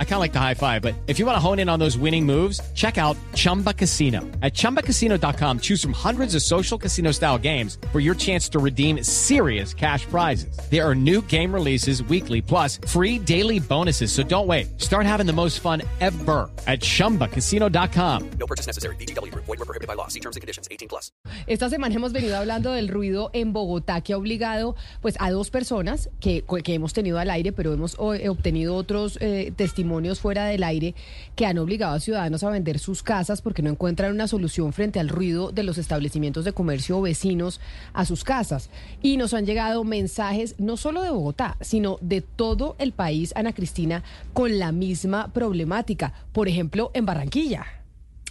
I kind of like the high five, but if you want to hone in on those winning moves, check out Chumba Casino. At ChumbaCasino.com, choose from hundreds of social casino style games for your chance to redeem serious cash prizes. There are new game releases weekly, plus free daily bonuses. So don't wait. Start having the most fun ever at ChumbaCasino.com. No purchase necessary. BGW. Void were prohibited by law. See terms and conditions. 18 plus. Esta semana hemos venido hablando del ruido en Bogotá que ha obligado pues a dos personas que, que hemos tenido al aire, pero hemos eh, obtenido otros eh, testimonios fuera del aire que han obligado a ciudadanos a vender sus casas porque no encuentran una solución frente al ruido de los establecimientos de comercio vecinos a sus casas. Y nos han llegado mensajes no solo de Bogotá, sino de todo el país, Ana Cristina, con la misma problemática. Por ejemplo, en Barranquilla.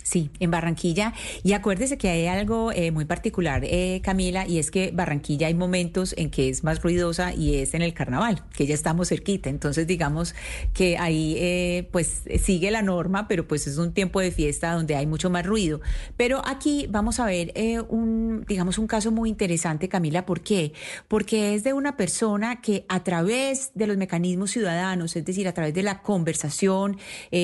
Sí, en Barranquilla. Y acuérdese que hay algo eh, muy particular, eh, Camila, y es que Barranquilla hay momentos en que es más ruidosa y es en el carnaval, que ya estamos cerquita. Entonces, digamos que ahí eh, pues sigue la norma, pero pues es un tiempo de fiesta donde hay mucho más ruido. Pero aquí vamos a ver un, digamos, un caso muy interesante, Camila. ¿Por qué? Porque es de una persona que a través de los mecanismos ciudadanos, es decir, a través de la conversación,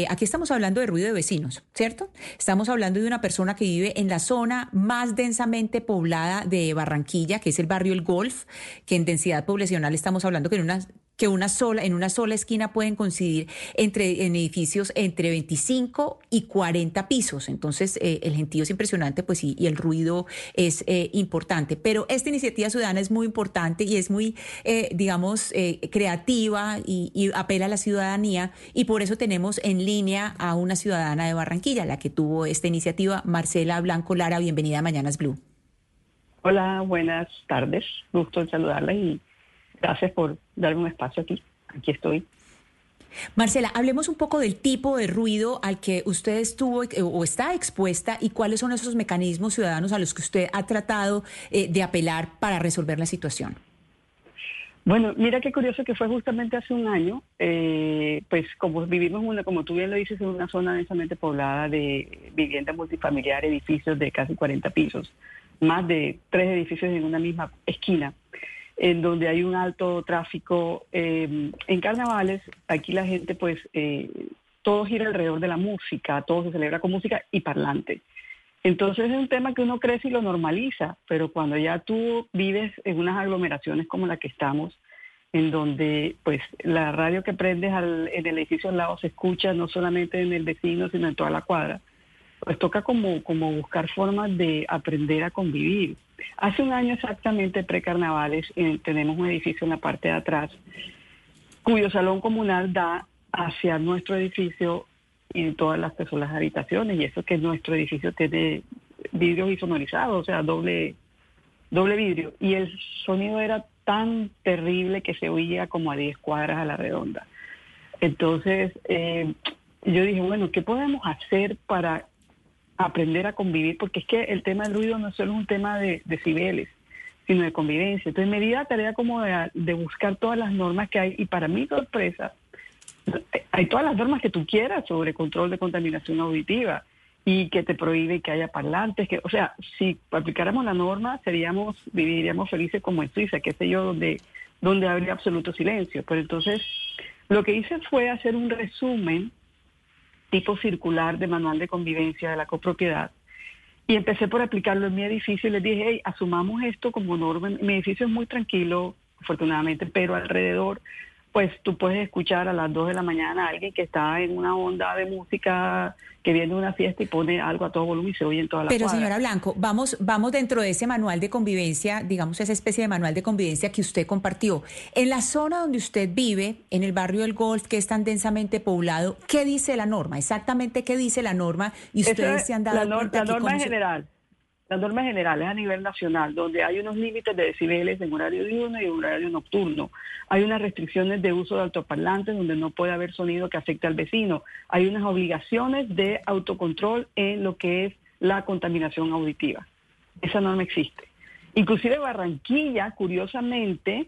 aquí estamos hablando de ruido de vecinos, ¿cierto? Estamos hablando de una persona que vive en la zona más densamente poblada de Barranquilla, que es el barrio El Golf, que en densidad poblacional estamos hablando que en una que una sola, en una sola esquina pueden coincidir entre, en edificios entre 25 y 40 pisos. Entonces, eh, el gentío es impresionante, pues y, y el ruido es eh, importante. Pero esta iniciativa ciudadana es muy importante y es muy, eh, digamos, creativa y, y, apela a la ciudadanía. Y por eso tenemos en línea a una ciudadana de Barranquilla, la que tuvo esta iniciativa, Marcela Blanco Lara. Bienvenida a Mañanas Blue. Hola, buenas tardes. Gusto en saludarla y Gracias por darme un espacio aquí. Aquí estoy. Marcela, hablemos un poco del tipo de ruido al que usted estuvo eh, o está expuesta y cuáles son esos mecanismos ciudadanos a los que usted ha tratado eh, de apelar para resolver la situación. Bueno, mira qué curioso que fue justamente hace un año, eh, pues como vivimos, una, como tú bien lo dices, en una zona densamente poblada de viviendas multifamiliares, edificios de casi 40 pisos, más de tres edificios en una misma esquina en donde hay un alto tráfico. Eh, en carnavales, aquí la gente, pues, eh, todo gira alrededor de la música, todo se celebra con música y parlante. Entonces es un tema que uno crece y lo normaliza, pero cuando ya tú vives en unas aglomeraciones como la que estamos, en donde pues la radio que prendes en el edificio al lado se escucha no solamente en el vecino, sino en toda la cuadra, pues toca como, como buscar formas de aprender a convivir. Hace un año exactamente, pre-carnavales, eh, tenemos un edificio en la parte de atrás cuyo salón comunal da hacia nuestro edificio y todas las, personas las habitaciones. Y eso que nuestro edificio tiene vidrios isonorizados, o sea, doble, doble vidrio. Y el sonido era tan terrible que se oía como a 10 cuadras a la redonda. Entonces, eh, yo dije, bueno, ¿qué podemos hacer para aprender a convivir, porque es que el tema del ruido no es solo un tema de decibeles, sino de convivencia. Entonces me di la tarea como de, buscar todas las normas que hay y para mi sorpresa, hay todas las normas que tú quieras sobre control de contaminación auditiva y que te prohíbe que haya parlantes, que, o sea, si aplicáramos la norma, seríamos, viviríamos felices como en Suiza, qué sé yo, donde, donde habría absoluto silencio. Pero entonces, lo que hice fue hacer un resumen tipo circular de manual de convivencia de la copropiedad. Y empecé por aplicarlo en mi edificio y les dije, hey, asumamos esto como norma. Mi edificio es muy tranquilo, afortunadamente, pero alrededor pues tú puedes escuchar a las 2 de la mañana a alguien que está en una onda de música que viene de una fiesta y pone algo a todo volumen y se oye en toda la Pero señora Blanco, vamos, vamos dentro de ese manual de convivencia, digamos esa especie de manual de convivencia que usted compartió. En la zona donde usted vive, en el barrio del Golf, que es tan densamente poblado, ¿qué dice la norma? Exactamente qué dice la norma y ustedes se han dado la, cuenta la norma general las normas generales a nivel nacional, donde hay unos límites de decibeles en horario diurno y horario nocturno. Hay unas restricciones de uso de altoparlantes donde no puede haber sonido que afecte al vecino. Hay unas obligaciones de autocontrol en lo que es la contaminación auditiva. Esa norma existe. Inclusive Barranquilla, curiosamente,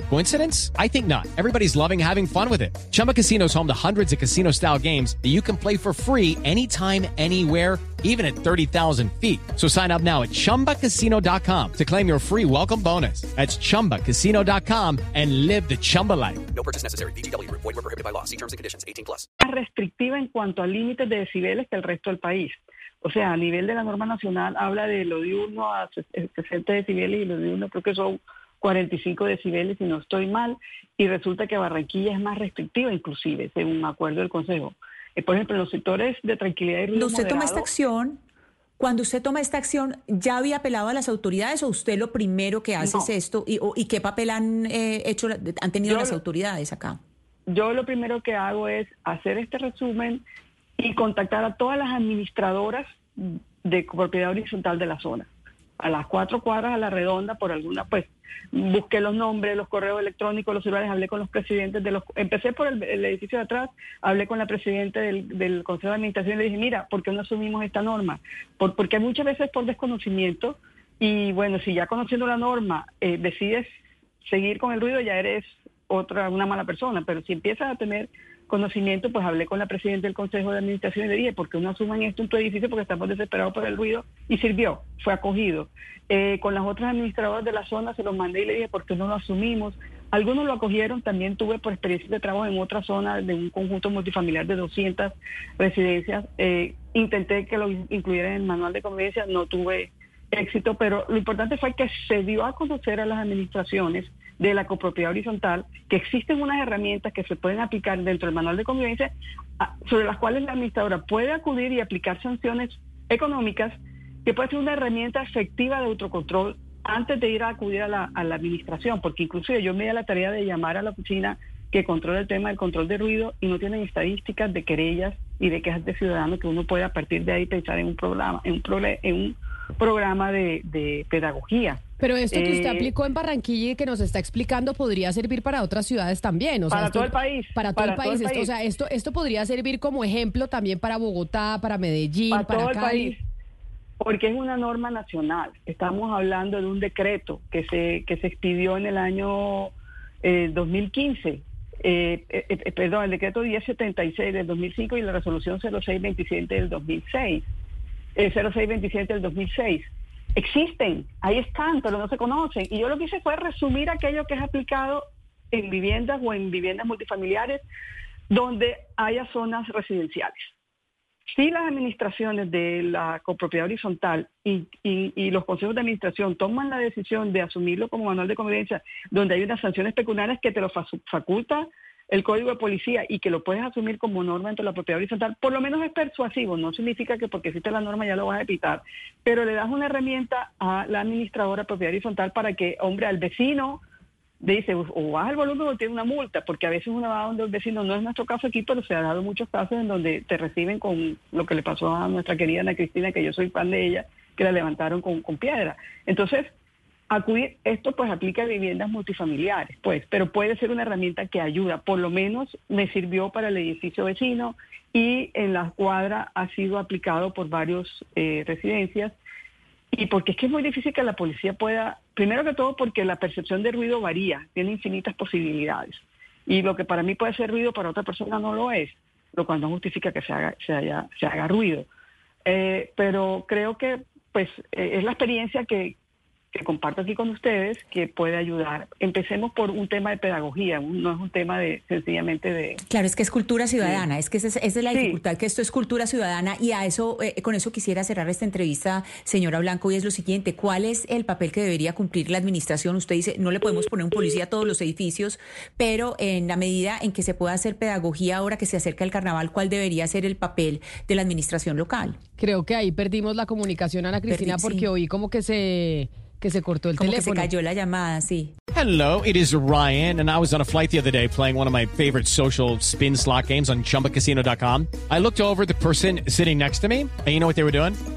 Coincidence? I think not. Everybody's loving having fun with it. Chumba Casino is home to hundreds of casino style games that you can play for free anytime, anywhere, even at 30,000 feet. So sign up now at chumbacasino.com to claim your free welcome bonus. That's chumbacasino.com and live the Chumba life. No purchase necessary. VGW Group. Void were prohibited by law. See terms and conditions. 18 plus. más restrictiva en cuanto a límites de decibeles que el resto del país. O sea, a nivel de la norma nacional habla de lo diurno a ses- eh, 60 decibeles y lo diurno creo que son 45 decibeles si no estoy mal y resulta que Barranquilla es más restrictiva inclusive según un acuerdo del Consejo. Eh, por ejemplo, en los sectores de tranquilidad y ruido Cuando usted toma esta acción, cuando usted toma esta acción, ¿ya había apelado a las autoridades o usted lo primero que hace No. es esto? ¿Y, o- y qué papel han eh, hecho, han tenido Yo las autoridades acá? yo lo primero que hago es hacer este resumen y contactar a todas las administradoras de propiedad horizontal de la zona. A las cuatro cuadras a la redonda, por alguna, pues busqué los nombres, los correos electrónicos, los celulares, hablé con los presidentes de los... Empecé por el, edificio de atrás, hablé con la presidenta del, Consejo de Administración y le dije, mira, ¿por qué no asumimos esta norma? Por- porque muchas veces por desconocimiento y bueno, si ya conociendo la norma eh, decides seguir con el ruido, ya eres otra, una mala persona, pero si empiezas a tener conocimiento, pues hablé con la presidenta del Consejo de Administración y le dije, ¿por qué no asuman esto en tu edificio? Porque estamos desesperados por el ruido y sirvió, fue acogido. Eh, con las otras administradoras de la zona se los mandé y le dije, ¿por qué no lo asumimos? Algunos lo acogieron, también tuve por experiencia de trabajo en otra zona de un conjunto multifamiliar de 200 residencias. Eh, intenté que lo incluyeran en el manual de convivencia, no tuve éxito, pero lo importante fue que se dio a conocer a las administraciones de la copropiedad horizontal que existen unas herramientas que se pueden aplicar dentro del manual de convivencia sobre las cuales la administradora puede acudir y aplicar sanciones económicas que puede ser una herramienta efectiva de autocontrol antes de ir a acudir a la, administración, porque inclusive yo me di la tarea de llamar a la oficina que controla el tema del control de ruido y no tienen estadísticas de querellas y de quejas de ciudadanos que uno puede a partir de ahí pensar en un programa, en un, en un programa de, de pedagogía. Pero esto que usted Eh, aplicó en Barranquilla y que nos está explicando podría servir para otras ciudades también. O sea, Para esto- todo el país, Para todo para el todo país. el Esto, país. o sea, esto, esto podría servir como ejemplo también para Bogotá, para Medellín, para para, todo el Cali. país, porque es una norma nacional. Estamos hablando de un decreto que se que se expidió en el año eh, 2015. Eh, eh, eh, perdón, el decreto 1076 del 2005 y la resolución 0627 del 2006. Eh, 0627 del 2006. Existen, ahí están, pero no se conocen. Y yo lo que hice fue resumir aquello que es aplicado en viviendas o en viviendas multifamiliares donde haya zonas residenciales. Si las administraciones de la copropiedad horizontal y, y- y los consejos de administración toman la decisión de asumirlo como manual de convivencia, donde hay unas sanciones pecuniarias que te lo fa- faculta el Código de Policía y que lo puedes asumir como norma dentro de la propiedad horizontal, por lo menos es persuasivo, no significa que porque existe la norma ya lo vas a evitar, pero le das una herramienta a la administradora propiedad horizontal para que, hombre, al vecino dice, o baja el volumen o tiene una multa, porque a veces uno va donde el vecino, no es nuestro caso aquí, pero se ha dado muchos casos en donde te reciben con lo que le pasó a nuestra querida Ana Cristina, que yo soy fan de ella, que la levantaron con, con piedra. Entonces, acudir, esto pues aplica a viviendas multifamiliares, pues, pero puede ser una herramienta que ayuda, por lo menos me sirvió para el edificio vecino y en la cuadra ha sido aplicado por varios eh, residencias y porque es que es muy difícil que la policía pueda, primero que todo porque la percepción de ruido varía, tiene infinitas posibilidades. Y lo que para mí puede ser ruido, para otra persona no lo es, lo cual no justifica que se haga, se haya- se haga ruido. Eh, pero creo que pues eh, es la experiencia que, que comparto aquí con ustedes que puede ayudar. Empecemos por un tema de pedagogía, no es un tema de sencillamente de, Claro, es que es cultura ciudadana, es que esa es, esa es la Sí. dificultad, que esto es cultura ciudadana y a eso, eh, con eso quisiera cerrar esta entrevista, señora Blanco, y es lo siguiente, ¿cuál es el papel que debería cumplir la administración? Usted dice, no le podemos poner un policía a todos los edificios, pero en la medida en que se pueda hacer pedagogía ahora que se acerca el carnaval, ¿cuál debería ser el papel de la administración local? Creo que ahí perdimos la comunicación, Ana Cristina, Perdí, porque sí. oí como que se, que se cortó el Como que se cayó la llamada, sí. Hello, it is Ryan, and I was on a flight the other day playing one of my favorite social spin slot games on chumbacasino.com. I looked over the person sitting next to me, and you know what they were doing?